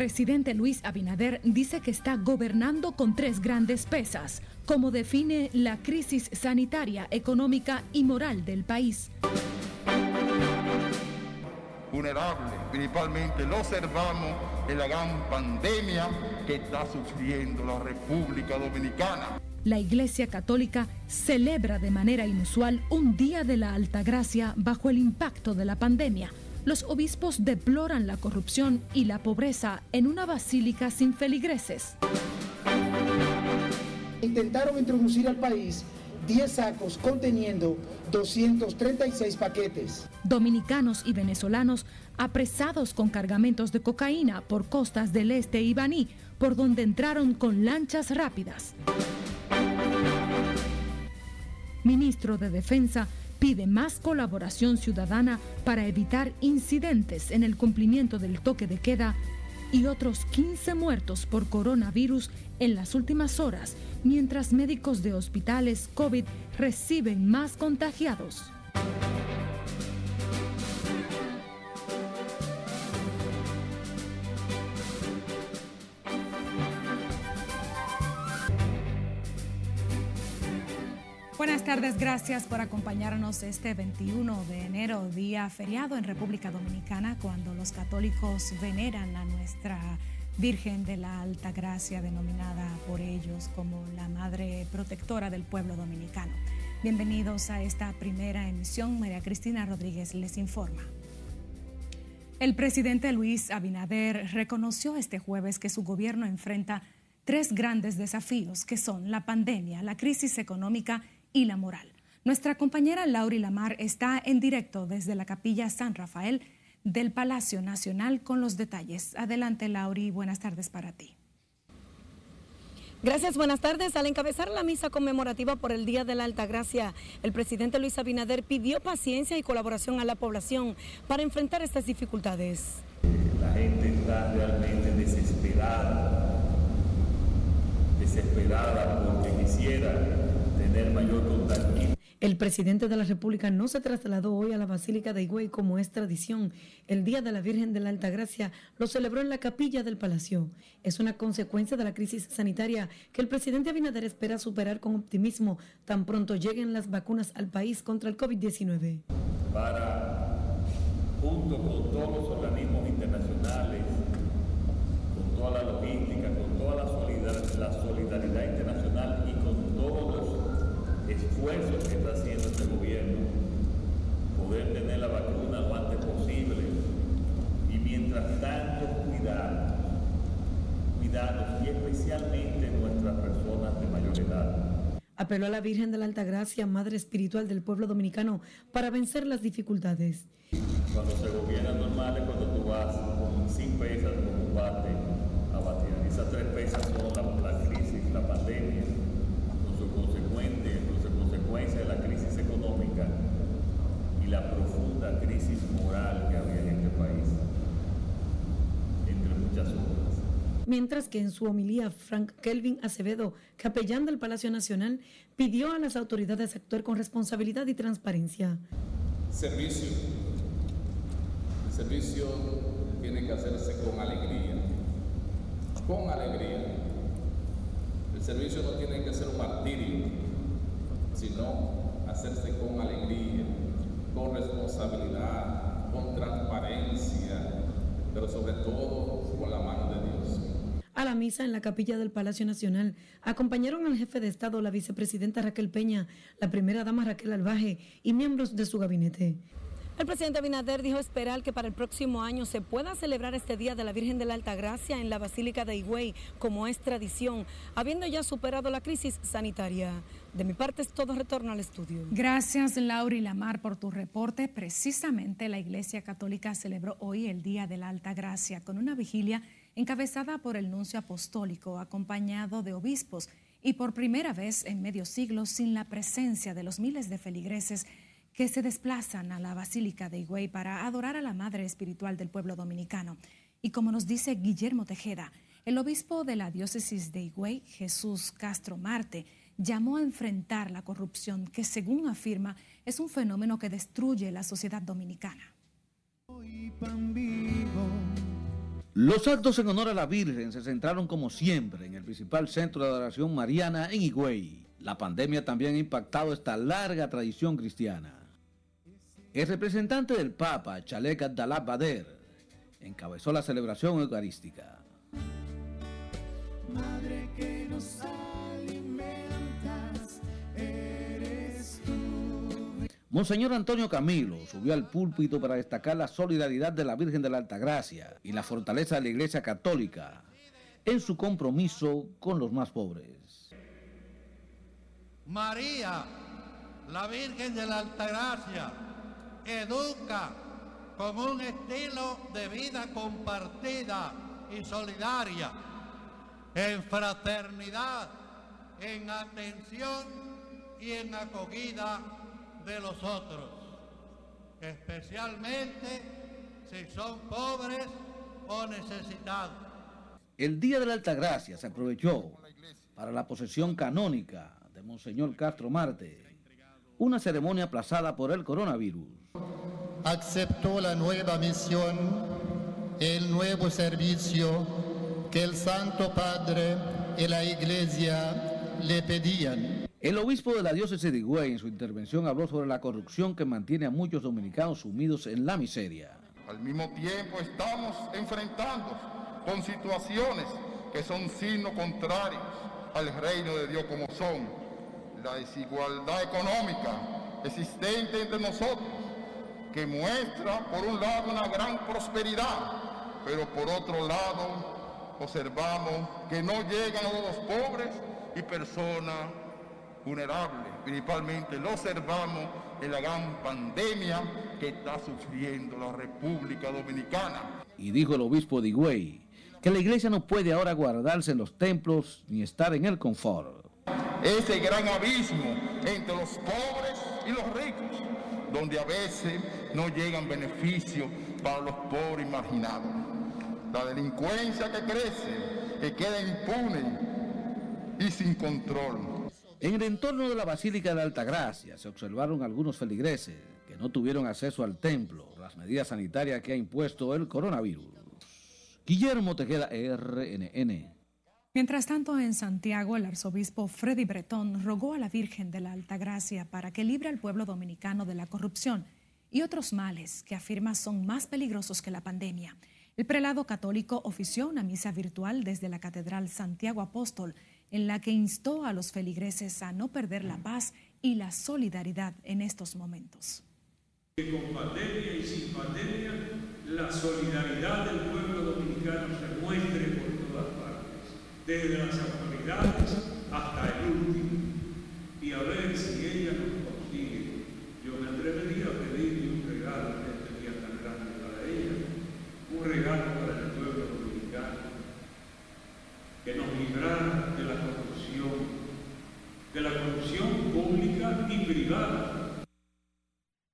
presidente Luis Abinader dice que está gobernando con tres grandes pesas, como define la crisis sanitaria, económica y moral del país. Vulnerable, principalmente lo observamos en la gran pandemia que está sufriendo la República Dominicana. La Iglesia Católica celebra de manera inusual un día de la Alta Gracia bajo el impacto de la pandemia los obispos deploran la corrupción y la pobreza en una basílica sin feligreses. Intentaron introducir al país 10 sacos conteniendo 236 paquetes. Dominicanos y venezolanos apresados con cargamentos de cocaína por costas del este y Baní, por donde entraron con lanchas rápidas. Ministro de Defensa pide más colaboración ciudadana para evitar incidentes en el cumplimiento del toque de queda y otros 15 muertos por coronavirus en las últimas horas, mientras médicos de hospitales COVID reciben más contagiados. Tardes, gracias por acompañarnos este 21 de enero, día feriado en República Dominicana, cuando los católicos veneran a nuestra Virgen de la Alta Gracia, denominada por ellos como la Madre Protectora del pueblo dominicano. Bienvenidos a esta primera emisión. María Cristina Rodríguez les informa. El presidente Luis Abinader reconoció este jueves que su gobierno enfrenta tres grandes desafíos, que son la pandemia, la crisis económica y la moral. Nuestra compañera Lauri Lamar está en directo desde la capilla San Rafael del Palacio Nacional con los detalles. Adelante, Lauri, buenas tardes para ti. Gracias, buenas tardes. Al encabezar la misa conmemorativa por el Día de la Alta Gracia, el presidente Luis Abinader pidió paciencia y colaboración a la población para enfrentar estas dificultades. La gente está realmente desesperada, desesperada porque quisiera mayor El presidente de la República no se trasladó hoy a la Basílica de Higüey como es tradición. El Día de la Virgen de la Alta Gracia lo celebró en la capilla del Palacio. Es una consecuencia de la crisis sanitaria que el presidente Abinader espera superar con optimismo tan pronto lleguen las vacunas al país contra el COVID-19. Para, junto con todos los organismos internacionales, con toda la logística, con toda la solidaridad, la solidaridad internacional esfuerzos que está haciendo este gobierno, poder tener la vacuna lo antes posible y mientras tanto cuidar, cuidarnos y especialmente nuestras personas de mayor edad. Apeló a la Virgen de la Alta Gracia, Madre Espiritual del pueblo dominicano, para vencer las dificultades. Cuando se gobierna normal es cuando tú vas con sin pesas, con un bate a batir. Esas tres pesas son la, la crisis, la pandemia, consecuencia de la crisis económica y la profunda crisis moral que había en este país, entre muchas otras. Mientras que en su homilía, Frank Kelvin Acevedo, capellán del Palacio Nacional, pidió a las autoridades actuar con responsabilidad y transparencia. Servicio. El servicio tiene que hacerse con alegría. Con alegría. El servicio no tiene que ser un martirio sino hacerse con alegría, con responsabilidad, con transparencia, pero sobre todo con la mano de Dios. A la misa en la capilla del Palacio Nacional acompañaron al jefe de Estado, la vicepresidenta Raquel Peña, la primera dama Raquel Albaje y miembros de su gabinete. El presidente Abinader dijo esperar que para el próximo año se pueda celebrar este Día de la Virgen de la Alta Gracia en la Basílica de Higüey, como es tradición, habiendo ya superado la crisis sanitaria. De mi parte es todo retorno al estudio. Gracias, Laura Lamar, por tu reporte. Precisamente la Iglesia Católica celebró hoy el Día de la Alta Gracia con una vigilia encabezada por el nuncio apostólico, acompañado de obispos y por primera vez en medio siglo sin la presencia de los miles de feligreses que se desplazan a la Basílica de Higüey para adorar a la Madre Espiritual del pueblo dominicano. Y como nos dice Guillermo Tejeda, el obispo de la diócesis de Higüey, Jesús Castro Marte, llamó a enfrentar la corrupción que, según afirma, es un fenómeno que destruye la sociedad dominicana. Los actos en honor a la Virgen se centraron como siempre en el principal centro de adoración mariana en Higüey. La pandemia también ha impactado esta larga tradición cristiana. El representante del Papa, Chalek Abdallah Bader, encabezó la celebración eucarística. Madre que nos alimentas, eres tú. Monseñor Antonio Camilo subió al púlpito para destacar la solidaridad de la Virgen de la Altagracia y la fortaleza de la Iglesia Católica en su compromiso con los más pobres. María, la Virgen de la Altagracia, educa con un estilo de vida compartida y solidaria en fraternidad, en atención y en acogida de los otros, especialmente si son pobres o necesitados. El Día de la Altagracia se aprovechó para la posesión canónica de Monseñor Castro Marte, una ceremonia aplazada por el coronavirus. Aceptó la nueva misión, el nuevo servicio que el Santo Padre y la Iglesia le pedían. El obispo de la diócesis de Higüey en su intervención habló sobre la corrupción que mantiene a muchos dominicanos sumidos en la miseria. Al mismo tiempo estamos enfrentando con situaciones que son signos contrarios al reino de Dios como son la desigualdad económica existente entre nosotros, que muestra por un lado una gran prosperidad, pero por otro lado observamos que no llegan a los pobres y personas vulnerables. Principalmente lo observamos en la gran pandemia que está sufriendo la República Dominicana. Y dijo el obispo de Higüey que la iglesia no puede ahora guardarse en los templos ni estar en el confort. Ese gran abismo entre los pobres y los ricos, donde a veces no llegan beneficios para los pobres marginados la delincuencia que crece, que queda impune y sin control. En el entorno de la Basílica de Altagracia se observaron algunos feligreses que no tuvieron acceso al templo, las medidas sanitarias que ha impuesto el coronavirus. Guillermo Tejeda, RNN. Mientras tanto, en Santiago, el arzobispo Freddy Bretón rogó a la Virgen de la Altagracia para que libre al pueblo dominicano de la corrupción y otros males que afirma son más peligrosos que la pandemia. El prelado católico ofició una misa virtual desde la Catedral Santiago Apóstol, en la que instó a los feligreses a no perder la paz y la solidaridad en estos momentos. con pandemia y sin pandemia, la solidaridad del pueblo dominicano se muestre por desde las autoridades hasta el último, y a ver si ella nos consigue. Yo me atrevería a pedirle un regalo un regalo para el pueblo dominicano, que nos librara de la corrupción, de la corrupción pública y privada.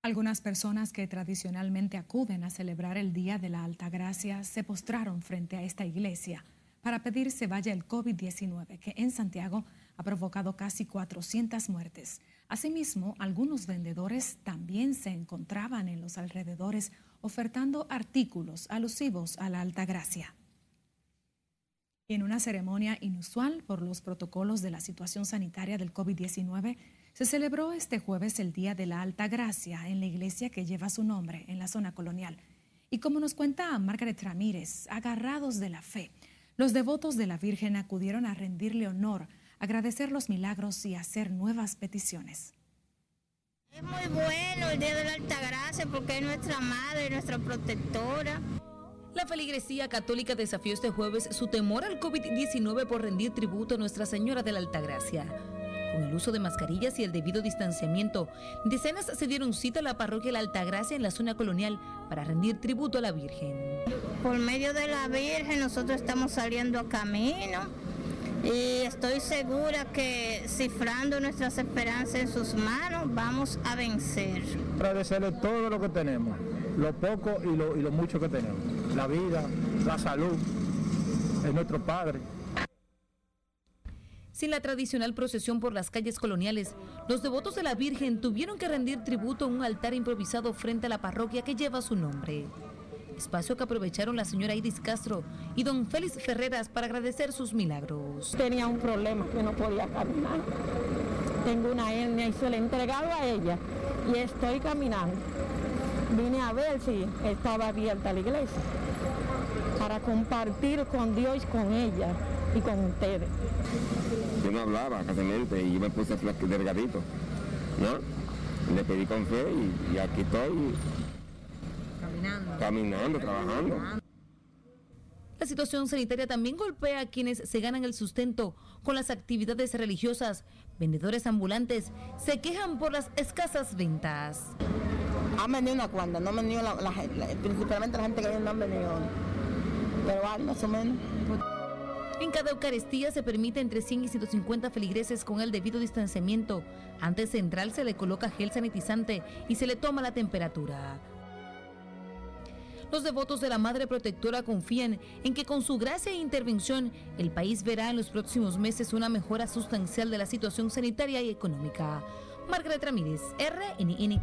Algunas personas que tradicionalmente acuden a celebrar el Día de la Alta Gracia se postraron frente a esta iglesia para pedir se vaya el COVID-19, que en Santiago ha provocado casi 400 muertes. Asimismo, algunos vendedores también se encontraban en los alrededores ofertando artículos alusivos a la Alta Gracia. En una ceremonia inusual por los protocolos de la situación sanitaria del COVID-19, se celebró este jueves el Día de la Alta Gracia en la iglesia que lleva su nombre en la zona colonial. Y como nos cuenta Margaret Ramírez, agarrados de la fe, los devotos de la Virgen acudieron a rendirle honor, agradecer los milagros y hacer nuevas peticiones. Es muy bueno el Día de la Alta Gracia porque es nuestra madre, nuestra protectora. La feligresía católica desafió este jueves su temor al COVID-19 por rendir tributo a Nuestra Señora de la Altagracia. Con el uso de mascarillas y el debido distanciamiento, decenas se dieron cita a la parroquia La Altagracia en la zona colonial para rendir tributo a la Virgen. Por medio de la Virgen nosotros estamos saliendo a camino y estoy segura que cifrando nuestras esperanzas en sus manos vamos a vencer. Agradecerle todo lo que tenemos, lo poco y lo, y lo mucho que tenemos, la vida, la salud, es nuestro Padre. Sin la tradicional procesión por las calles coloniales, los devotos de la Virgen tuvieron que rendir tributo a un altar improvisado frente a la parroquia que lleva su nombre. espacio que aprovecharon la señora Iris Castro y don Félix Ferreras para agradecer sus milagros. Tenía un problema que no podía caminar. Tengo una hernia y se le he entregado a ella y estoy caminando. Vine a ver si estaba abierta la iglesia para compartir con Dios con ella y con ustedes. Yo no hablaba casi y yo me puse delgadito, ¿no? Le pedí con fe y, y aquí estoy Caminando. caminando, trabajando. La situación sanitaria también golpea a quienes se ganan el sustento con las actividades religiosas. Vendedores ambulantes se quejan por las escasas ventas. Han venido una cuanta, no han venido la, la, la, principalmente la gente que no han venido, pero hay más o menos. En cada Eucaristía se permite entre 100 y 150 feligreses con el debido distanciamiento. Antes de entrar se le coloca gel sanitizante y se le toma la temperatura. Los devotos de la Madre Protectora confían en que con su gracia e intervención el país verá en los próximos meses una mejora sustancial de la situación sanitaria y económica. Margaret Ramírez, RNN.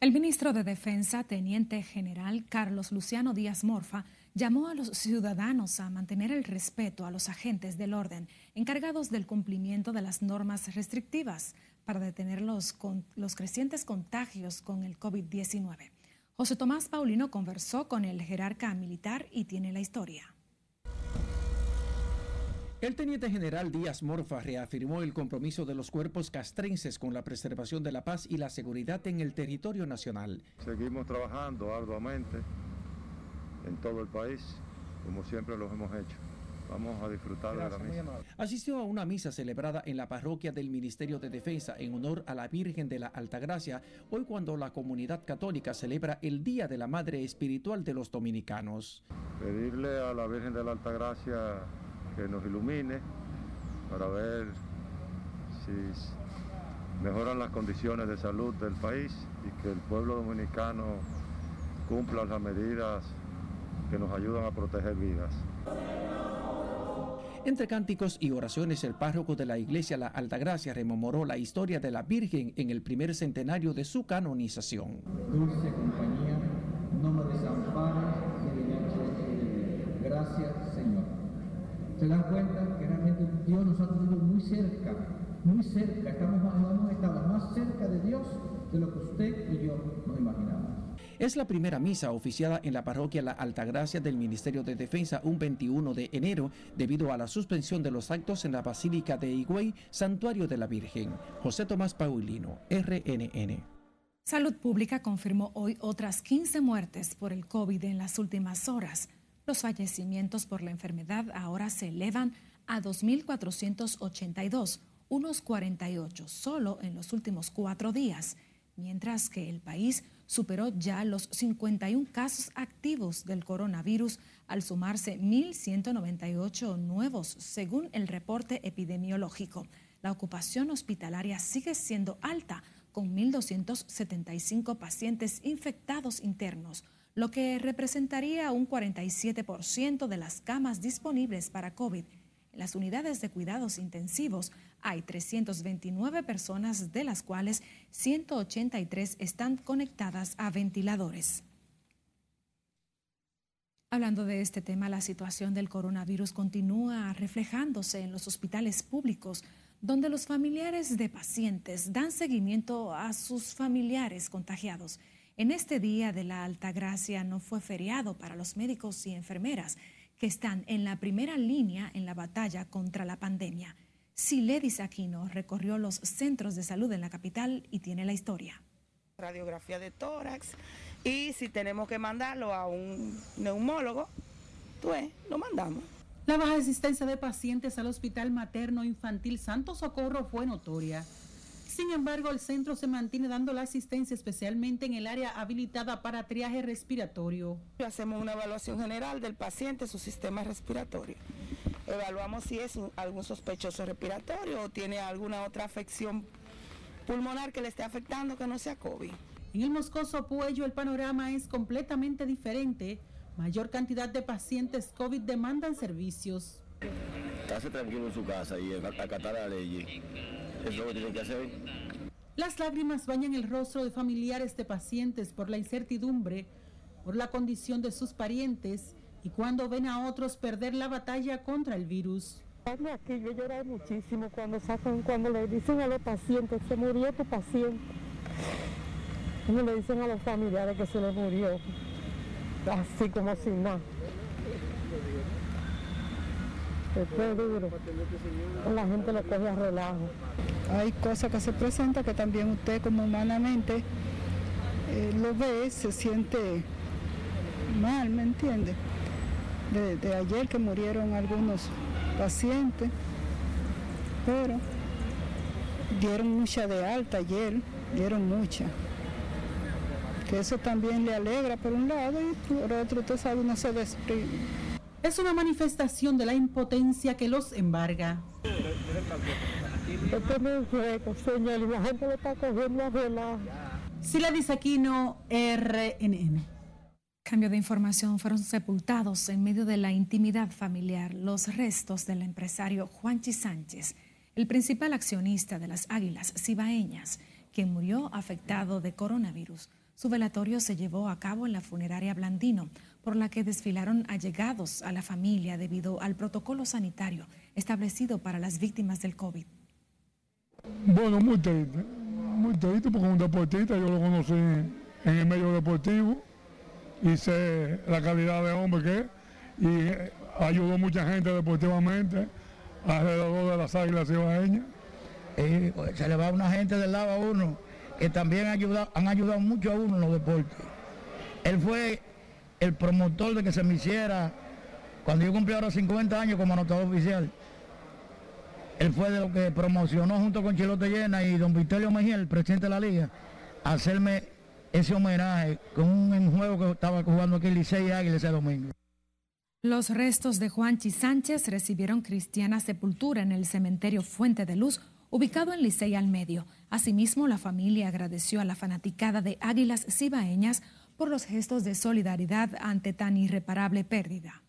El ministro de Defensa, Teniente General Carlos Luciano Díaz Morfa, llamó a los ciudadanos a mantener el respeto a los agentes del orden encargados del cumplimiento de las normas restrictivas para detener los, con, los crecientes contagios con el COVID-19. José Tomás Paulino conversó con el jerarca militar y tiene la historia. El teniente general Díaz Morfa reafirmó el compromiso de los cuerpos castrenses con la preservación de la paz y la seguridad en el territorio nacional. Seguimos trabajando arduamente en todo el país, como siempre lo hemos hecho. Vamos a disfrutar Gracias, de la misa. Asistió a una misa celebrada en la parroquia del Ministerio de Defensa en honor a la Virgen de la Altagracia, hoy cuando la comunidad católica celebra el Día de la Madre Espiritual de los Dominicanos. Pedirle a la Virgen de la Altagracia que nos ilumine para ver si mejoran las condiciones de salud del país y que el pueblo dominicano cumpla las medidas que nos ayudan a proteger vidas. Entre cánticos y oraciones, el párroco de la iglesia La Altagracia rememoró la historia de la Virgen en el primer centenario de su canonización. Dulce compañía, no me desampares de Gracias, Señor. Se dan cuenta que realmente Dios nos ha tenido muy cerca, muy cerca. Estamos, hemos estado más cerca de Dios de lo que usted y yo nos imaginamos. Es la primera misa oficiada en la parroquia La Altagracia del Ministerio de Defensa un 21 de enero debido a la suspensión de los actos en la Basílica de Higüey, Santuario de la Virgen. José Tomás Paulino, RNN. Salud Pública confirmó hoy otras 15 muertes por el COVID en las últimas horas. Los fallecimientos por la enfermedad ahora se elevan a 2.482, unos 48 solo en los últimos cuatro días, mientras que el país superó ya los 51 casos activos del coronavirus al sumarse 1.198 nuevos, según el reporte epidemiológico. La ocupación hospitalaria sigue siendo alta, con 1.275 pacientes infectados internos, lo que representaría un 47% de las camas disponibles para COVID. En las unidades de cuidados intensivos hay 329 personas, de las cuales 183 están conectadas a ventiladores. Hablando de este tema, la situación del coronavirus continúa reflejándose en los hospitales públicos, donde los familiares de pacientes dan seguimiento a sus familiares contagiados. En este día de la Altagracia no fue feriado para los médicos y enfermeras que están en la primera línea en la batalla contra la pandemia. Siledis Aquino recorrió los centros de salud en la capital y tiene la historia. Radiografía de tórax y si tenemos que mandarlo a un neumólogo, pues lo mandamos. La baja asistencia de pacientes al Hospital Materno Infantil Santo Socorro fue notoria. Sin embargo, el centro se mantiene dando la asistencia especialmente en el área habilitada para triaje respiratorio. Hacemos una evaluación general del paciente, su sistema respiratorio. Evaluamos si es algún sospechoso respiratorio o tiene alguna otra afección pulmonar que le esté afectando que no sea COVID. En el Moscoso Puello el panorama es completamente diferente. Mayor cantidad de pacientes COVID demandan servicios. Estarse tranquilo en su casa y acatar la ley. Es lo que tiene que hacer. Las lágrimas bañan el rostro de familiares de pacientes por la incertidumbre por la condición de sus parientes y cuando ven a otros perder la batalla contra el virus. Aquí yo lloré muchísimo cuando sacan, cuando le dicen a los pacientes, se murió tu paciente. Cuando le dicen a los familiares que se le murió, así como sin nada. Esto es duro. La gente lo coge a relajo. Hay cosas que se presentan que también usted como humanamente eh, lo ve, se siente mal, ¿me entiende? De, de ayer que murieron algunos pacientes, pero dieron mucha de alta ayer, dieron mucha. Que eso también le alegra por un lado y por otro, usted sabe, uno se desprende. Es una manifestación de la impotencia que los embarga. Esto no es juego, señor, y la gente lo está cogiendo a relajo. Sila Disaquino, RNN. Cambio de información, fueron sepultados en medio de la intimidad familiar los restos del empresario Juanchi Sánchez, el principal accionista de las Águilas Cibaeñas, quien murió afectado de coronavirus. Su velatorio se llevó a cabo en la funeraria Blandino, por la que desfilaron allegados a la familia debido al protocolo sanitario establecido para las víctimas del COVID. Bueno, muy triste, muy triste porque un deportista yo lo conocí en el medio deportivo y sé la calidad de hombre que es y ayudó mucha gente deportivamente alrededor de las águilas cibaeñas. Y se le va una gente del lado a uno que también han ayudado mucho a uno en los deportes. Él fue el promotor de que se me hiciera, cuando yo cumplí ahora 50 años como anotador oficial, él fue de lo que promocionó junto con Chilote Llena y don Victorio Mejía, el presidente de la liga, hacerme ese homenaje con un juego que estaba jugando aquí Licey Águila ese domingo. Los restos de Juanchi Sánchez recibieron cristiana sepultura en el cementerio Fuente de Luz, ubicado en Licey al Medio. Asimismo, la familia agradeció a la fanaticada de Águilas Cibaeñas por los gestos de solidaridad ante tan irreparable pérdida.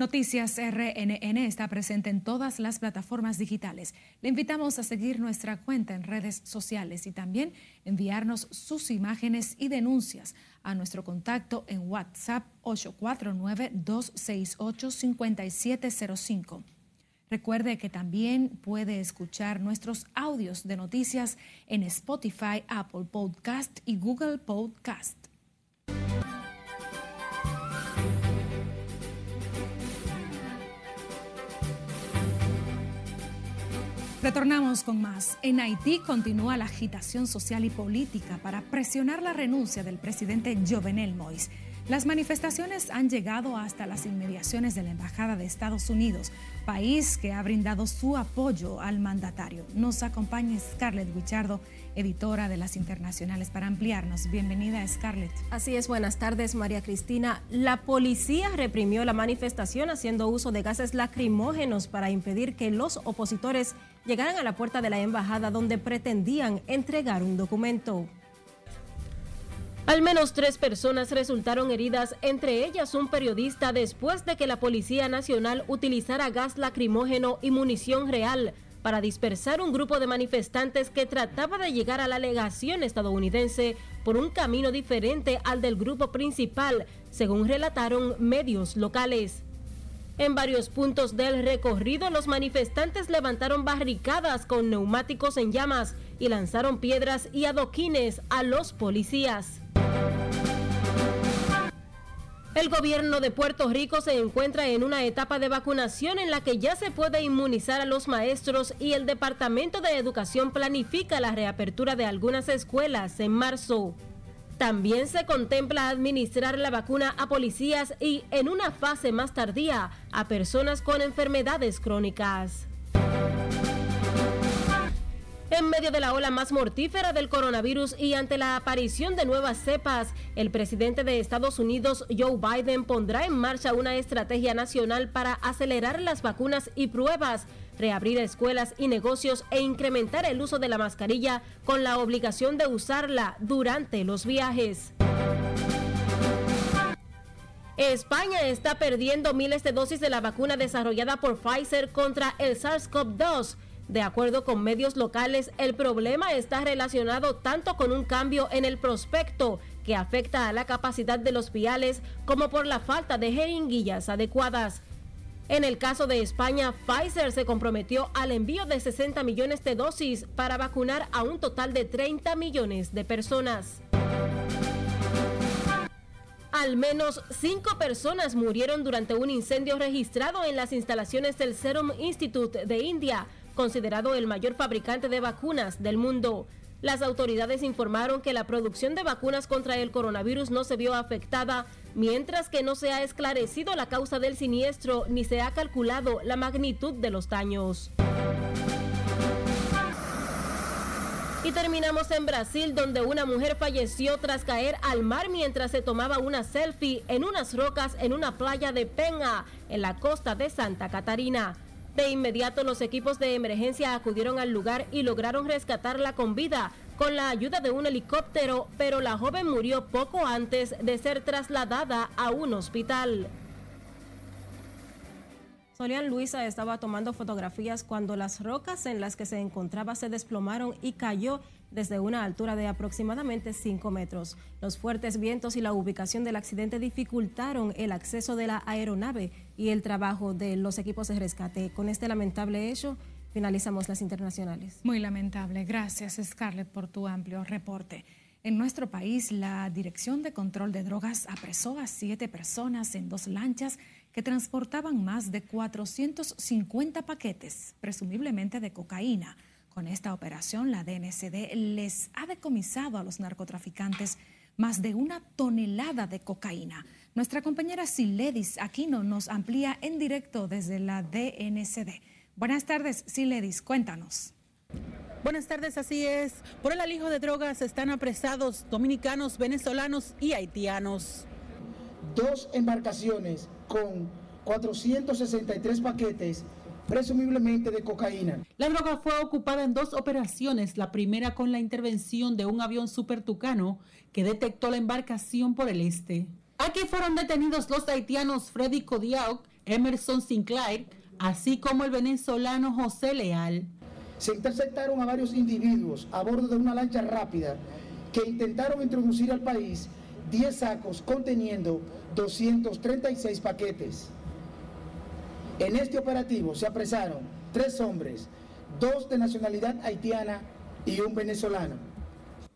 Noticias RNN está presente en todas las plataformas digitales. Le invitamos a seguir nuestra cuenta en redes sociales y también enviarnos sus imágenes y denuncias a nuestro contacto en WhatsApp 849-268-5705. Recuerde que también puede escuchar nuestros audios de noticias en Spotify, Apple Podcast y Google Podcast. Retornamos con más. En Haití continúa la agitación social y política para presionar la renuncia del presidente Jovenel Moïse. Las manifestaciones han llegado hasta las inmediaciones de la Embajada de Estados Unidos, país que ha brindado su apoyo al mandatario. Nos acompaña Scarlett Wichardo, editora de las internacionales, para ampliarnos. Bienvenida, Scarlett. Así es, buenas tardes, María Cristina. La policía reprimió la manifestación haciendo uso de gases lacrimógenos para impedir que los opositores llegaran a la puerta de la embajada donde pretendían entregar un documento. Al menos tres personas resultaron heridas, entre ellas un periodista, después de que la Policía Nacional utilizara gas lacrimógeno y munición real para dispersar un grupo de manifestantes que trataba de llegar a la legación estadounidense por un camino diferente al del grupo principal, según relataron medios locales. En varios puntos del recorrido, los manifestantes levantaron barricadas con neumáticos en llamas y lanzaron piedras y adoquines a los policías. El gobierno de Puerto Rico se encuentra en una etapa de vacunación en la que ya se puede inmunizar a los maestros y el Departamento de Educación planifica la reapertura de algunas escuelas en marzo. También se contempla administrar la vacuna a policías y, en una fase más tardía, a personas con enfermedades crónicas. En medio de la ola más mortífera del coronavirus y ante la aparición de nuevas cepas, el presidente de Estados Unidos, Joe Biden, pondrá en marcha una estrategia nacional para acelerar las vacunas y pruebas, reabrir escuelas y negocios e incrementar el uso de la mascarilla con la obligación de usarla durante los viajes. España está perdiendo miles de dosis de la vacuna desarrollada por Pfizer contra el SARS-CoV-2 de acuerdo con medios locales, el problema está relacionado tanto con un cambio en el prospecto que afecta a la capacidad de los viales como por la falta de jeringuillas adecuadas. En el caso de España, Pfizer se comprometió al envío de 60 millones de dosis para vacunar a un total de 30 millones de personas. Al menos cinco personas murieron durante un incendio registrado en las instalaciones del Serum Institute de India, considerado el mayor fabricante de vacunas del mundo. Las autoridades informaron que la producción de vacunas contra el coronavirus no se vio afectada, mientras que no se ha esclarecido la causa del siniestro ni se ha calculado la magnitud de los daños. Y terminamos en Brasil, donde una mujer falleció tras caer al mar mientras se tomaba una selfie en unas rocas en una playa de Penha, en la costa de Santa Catarina. De inmediato los equipos de emergencia acudieron al lugar y lograron rescatarla con vida con la ayuda de un helicóptero, pero la joven murió poco antes de ser trasladada a un hospital. Solian Luisa estaba tomando fotografías cuando las rocas en las que se encontraba se desplomaron y cayó desde una altura de aproximadamente 5 metros. Los fuertes vientos y la ubicación del accidente dificultaron el acceso de la aeronave y el trabajo de los equipos de rescate. Con este lamentable hecho, finalizamos las internacionales. Muy lamentable. Gracias, Scarlett, por tu amplio reporte. En nuestro país, la Dirección de Control de Drogas apresó a siete personas en dos lanchas que transportaban más de 450 paquetes, presumiblemente de cocaína. Con esta operación, la DNCD les ha decomisado a los narcotraficantes más de una tonelada de cocaína. Nuestra compañera Siledis Aquino nos amplía en directo desde la DNCD. Buenas tardes, Siledis, cuéntanos. Buenas tardes, así es. Por el alijo de drogas están apresados dominicanos, venezolanos y haitianos. Dos embarcaciones con 463 paquetes presumiblemente de cocaína. La droga fue ocupada en dos operaciones, la primera con la intervención de un avión super tucano que detectó la embarcación por el este. Aquí fueron detenidos los haitianos Freddy Codiac, Emerson Sinclair, así como el venezolano José Leal. Se interceptaron a varios individuos a bordo de una lancha rápida que intentaron introducir al país 10 sacos conteniendo 236 paquetes. En este operativo se apresaron tres hombres, dos de nacionalidad haitiana y un venezolano.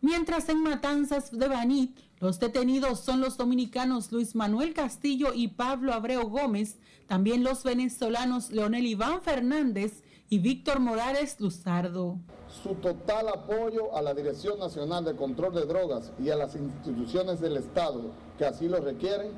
Mientras en Matanzas de Banit, los detenidos son los dominicanos Luis Manuel Castillo y Pablo Abreu Gómez, también los venezolanos Leonel Iván Fernández y Víctor Morales Luzardo. Su total apoyo a la Dirección Nacional de Control de Drogas y a las instituciones del Estado que así lo requieren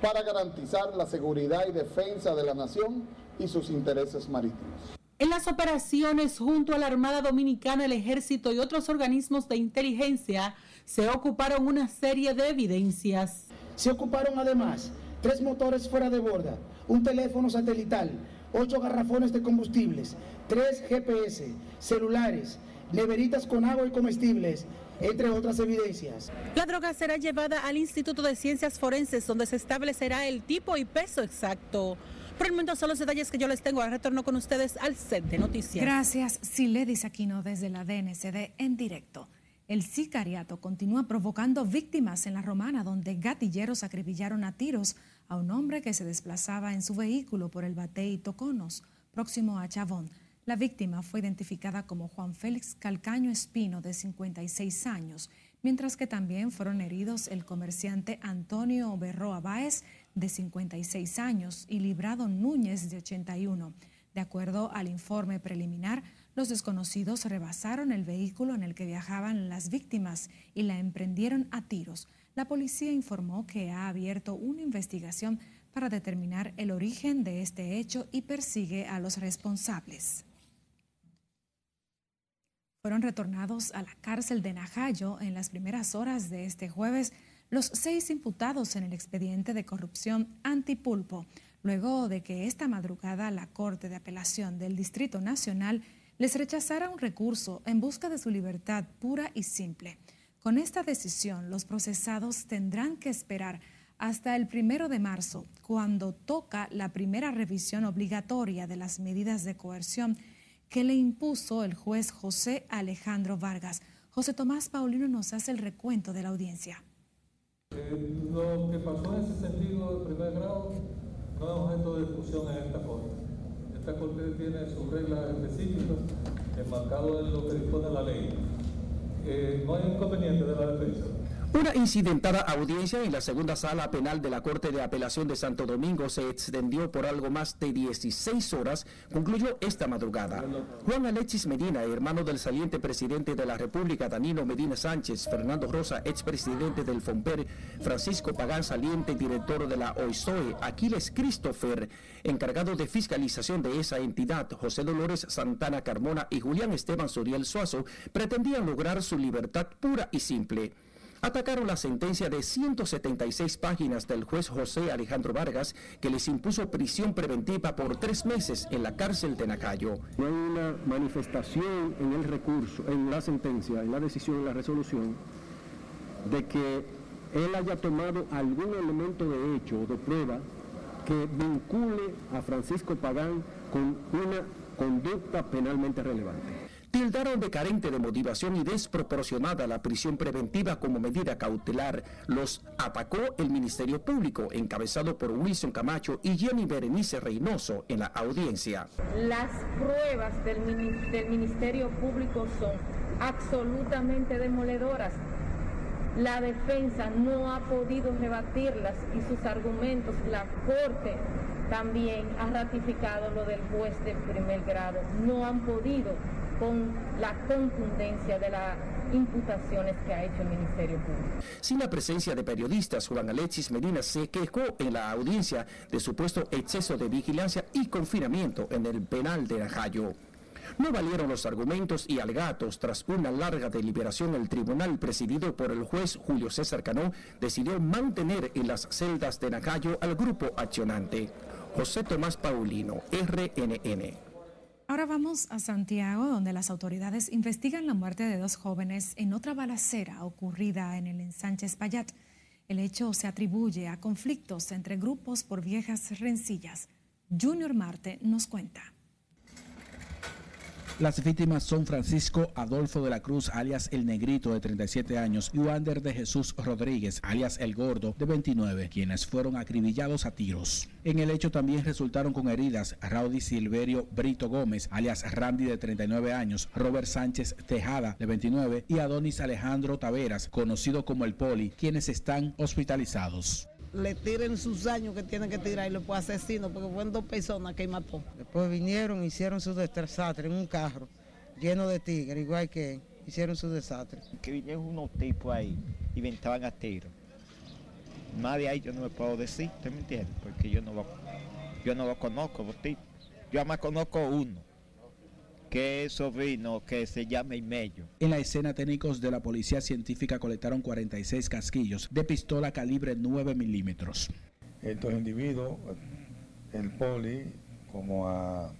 para garantizar la seguridad y defensa de la nación y sus intereses marítimos. En las operaciones junto a la Armada Dominicana, el Ejército y otros organismos de inteligencia se ocuparon una serie de evidencias. Se ocuparon además tres motores fuera de borda, un teléfono satelital, ocho garrafones de combustibles, tres GPS, celulares, neveritas con agua y comestibles, entre otras evidencias. La droga será llevada al Instituto de Ciencias Forenses, donde se establecerá el tipo y peso exacto. Por el momento son los detalles que yo les tengo. Ahora retorno con ustedes al set de noticias. Gracias, Siledis Aquino, desde la DNCD en directo. El sicariato continúa provocando víctimas en la Romana, donde gatilleros acribillaron a tiros a un hombre que se desplazaba en su vehículo por el Batey Toconos, próximo a Chabón. La víctima fue identificada como Juan Félix Calcaño Espino, de 56 años, mientras que también fueron heridos el comerciante Antonio Berroa Báez, de 56 años, y Librado Núñez, de 81. De acuerdo al informe preliminar, los desconocidos rebasaron el vehículo en el que viajaban las víctimas y la emprendieron a tiros. La policía informó que ha abierto una investigación para determinar el origen de este hecho y persigue a los responsables fueron retornados a la cárcel de Najayo en las primeras horas de este jueves los seis imputados en el expediente de corrupción antipulpo, luego de que esta madrugada la Corte de Apelación del Distrito Nacional les rechazara un recurso en busca de su libertad pura y simple. Con esta decisión, los procesados tendrán que esperar hasta el primero de marzo, cuando toca la primera revisión obligatoria de las medidas de coerción que le impuso el juez José Alejandro Vargas. José Tomás Paulino nos hace el recuento de la audiencia. Eh, lo que pasó en ese sentido de primer grado no es objeto de discusión en esta Corte. Esta Corte tiene sus reglas específicas enmarcadas en lo que dispone la ley. Eh, no hay inconveniente de la defensa. Una incidentada audiencia en la segunda sala penal de la Corte de Apelación de Santo Domingo se extendió por algo más de 16 horas, concluyó esta madrugada. Juan Alexis Medina, hermano del saliente presidente de la República, Danilo Medina Sánchez, Fernando Rosa, expresidente del FOMPER, Francisco Pagán, saliente director de la OISOE, Aquiles Christopher, encargado de fiscalización de esa entidad, José Dolores Santana Carmona y Julián Esteban Soriel Suazo, pretendían lograr su libertad pura y simple atacaron la sentencia de 176 páginas del juez José Alejandro Vargas que les impuso prisión preventiva por tres meses en la cárcel de Nacayo. No hay una manifestación en el recurso, en la sentencia, en la decisión, en la resolución, de que él haya tomado algún elemento de hecho o de prueba que vincule a Francisco Pagán con una conducta penalmente relevante tildaron de carente de motivación y desproporcionada la prisión preventiva como medida cautelar. Los atacó el Ministerio Público, encabezado por Wilson Camacho y Jenny Berenice Reynoso en la audiencia. Las pruebas del, del Ministerio Público son absolutamente demoledoras. La defensa no ha podido rebatirlas y sus argumentos, la Corte también ha ratificado lo del juez de primer grado. No han podido con la contundencia de las imputaciones que ha hecho el Ministerio Público. Sin la presencia de periodistas, Juan Alexis Medina se quejó en la audiencia de supuesto exceso de vigilancia y confinamiento en el penal de Najayo. No valieron los argumentos y alegatos. Tras una larga deliberación, el tribunal presidido por el juez Julio César Canó decidió mantener en las celdas de Najayo al grupo accionante. José Tomás Paulino, RNN. Ahora vamos a Santiago, donde las autoridades investigan la muerte de dos jóvenes en otra balacera ocurrida en el ensanche Espaillat. El hecho se atribuye a conflictos entre grupos por viejas rencillas. Junior Marte nos cuenta. Las víctimas son Francisco Adolfo de la Cruz, alias El Negrito, de 37 años, y Wander de Jesús Rodríguez, alias El Gordo, de 29, quienes fueron acribillados a tiros. En el hecho también resultaron con heridas Raudy Silverio Brito Gómez, alias Randy, de 39 años, Robert Sánchez Tejada, de 29, y Adonis Alejandro Taveras, conocido como El Poli, quienes están hospitalizados le tiren sus años que tienen que tirar y lo fue asesino porque fueron dos personas que mató. Después vinieron, hicieron su desastre en un carro lleno de tigres, igual que hicieron su desastre. Que vinieron unos tipos ahí y ventaban a tiro. Más de ahí yo no me puedo decir, ¿usted me entiende? Porque yo no lo, yo no lo conozco, los tipos. Yo más conozco uno que es sobrino que se llama Imello. En la escena, técnicos de la Policía Científica colectaron 46 casquillos de pistola calibre 9 milímetros. Estos individuos, el poli, como a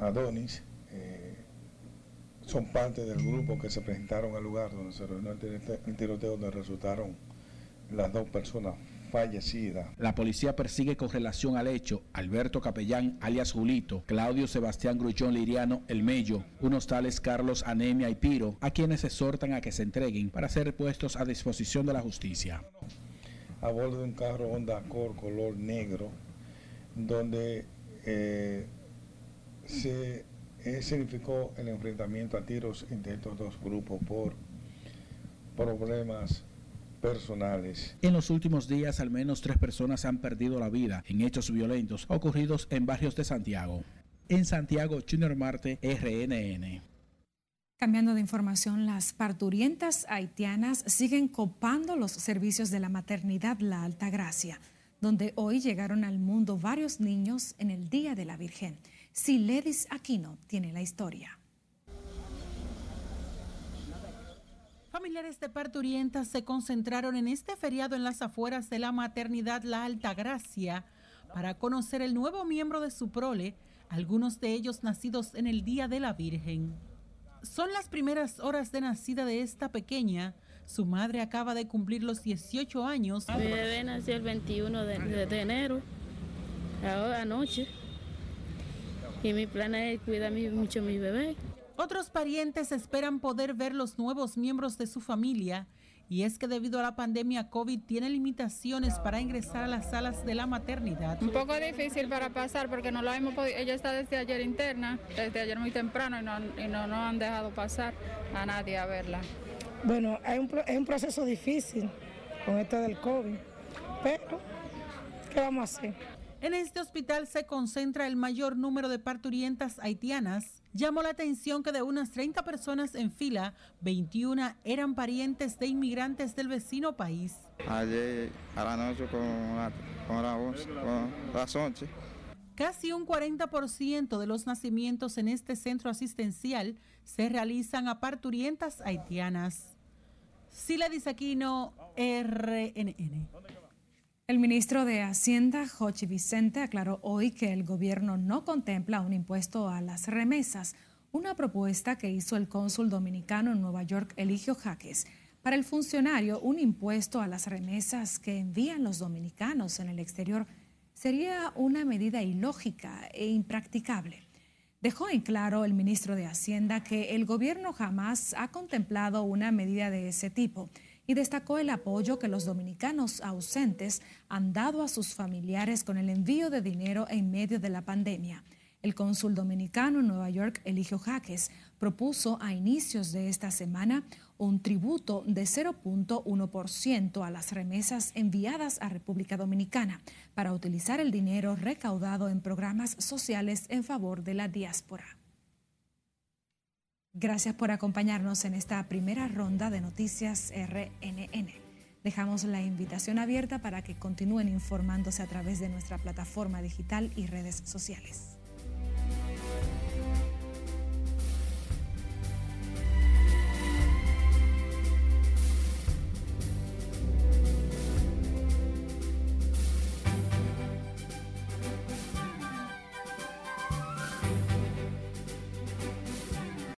Adonis, eh, son parte del grupo que se presentaron al lugar donde se reunió el tiroteo, donde resultaron las dos personas fallecida. La policía persigue con relación al hecho Alberto Capellán, alias Julito, Claudio Sebastián Grullón Liriano, El Mello, unos tales Carlos Anemia y Piro, a quienes exhortan a que se entreguen para ser puestos a disposición de la justicia. A bordo de un carro Honda Accord color negro, donde eh, se eh, significó el enfrentamiento a tiros entre estos dos grupos por problemas personales. En los últimos días, al menos tres personas han perdido la vida en hechos violentos ocurridos en barrios de Santiago. En Santiago, Junior Marte, RNN. Cambiando de información, las parturientas haitianas siguen copando los servicios de la maternidad La Alta Gracia, donde hoy llegaron al mundo varios niños en el Día de la Virgen. Siledis Aquino tiene la historia. Familiares de parturientas se concentraron en este feriado en las afueras de la maternidad La Alta Gracia para conocer el nuevo miembro de su prole, algunos de ellos nacidos en el Día de la Virgen. Son las primeras horas de nacida de esta pequeña. Su madre acaba de cumplir los 18 años. Mi bebé nació el 21 de, enero, ahora anoche. Y mi plan es cuidar mucho a mi bebé. Otros parientes esperan poder ver los nuevos miembros de su familia y es que debido a la pandemia COVID tiene limitaciones para ingresar a las salas de la maternidad. Un poco difícil para pasar porque no lo hemos podido, ella está desde ayer interna, desde ayer muy temprano y no, y no nos han dejado pasar a nadie a verla. Bueno, es un, es un proceso difícil con esto del COVID, pero ¿qué vamos a hacer? En este hospital se concentra el mayor número de parturientas haitianas. Llamó la atención que de unas 30 personas en fila, 21 eran parientes de inmigrantes del vecino país. Ayer a la noche con, la, con, la, con las 11. Casi un 40% de los nacimientos en este centro asistencial se realizan a parturientas haitianas. Sila Disaquino, RNN. El ministro de Hacienda, Jochi Vicente, aclaró hoy que el gobierno no contempla un impuesto a las remesas, una propuesta que hizo el cónsul dominicano en Nueva York, Eligio Jaques. Para el funcionario, un impuesto a las remesas que envían los dominicanos en el exterior sería una medida ilógica e impracticable. Dejó en claro el ministro de Hacienda que el gobierno jamás ha contemplado una medida de ese tipo y destacó el apoyo que los dominicanos ausentes han dado a sus familiares con el envío de dinero en medio de la pandemia. El cónsul dominicano en Nueva York, Eligio Jaques, propuso a inicios de esta semana un tributo de 0.1% a las remesas enviadas a República Dominicana para utilizar el dinero recaudado en programas sociales en favor de la diáspora. Gracias por acompañarnos en esta primera ronda de Noticias RNN. Dejamos la invitación abierta para que continúen informándose a través de nuestra plataforma digital y redes sociales.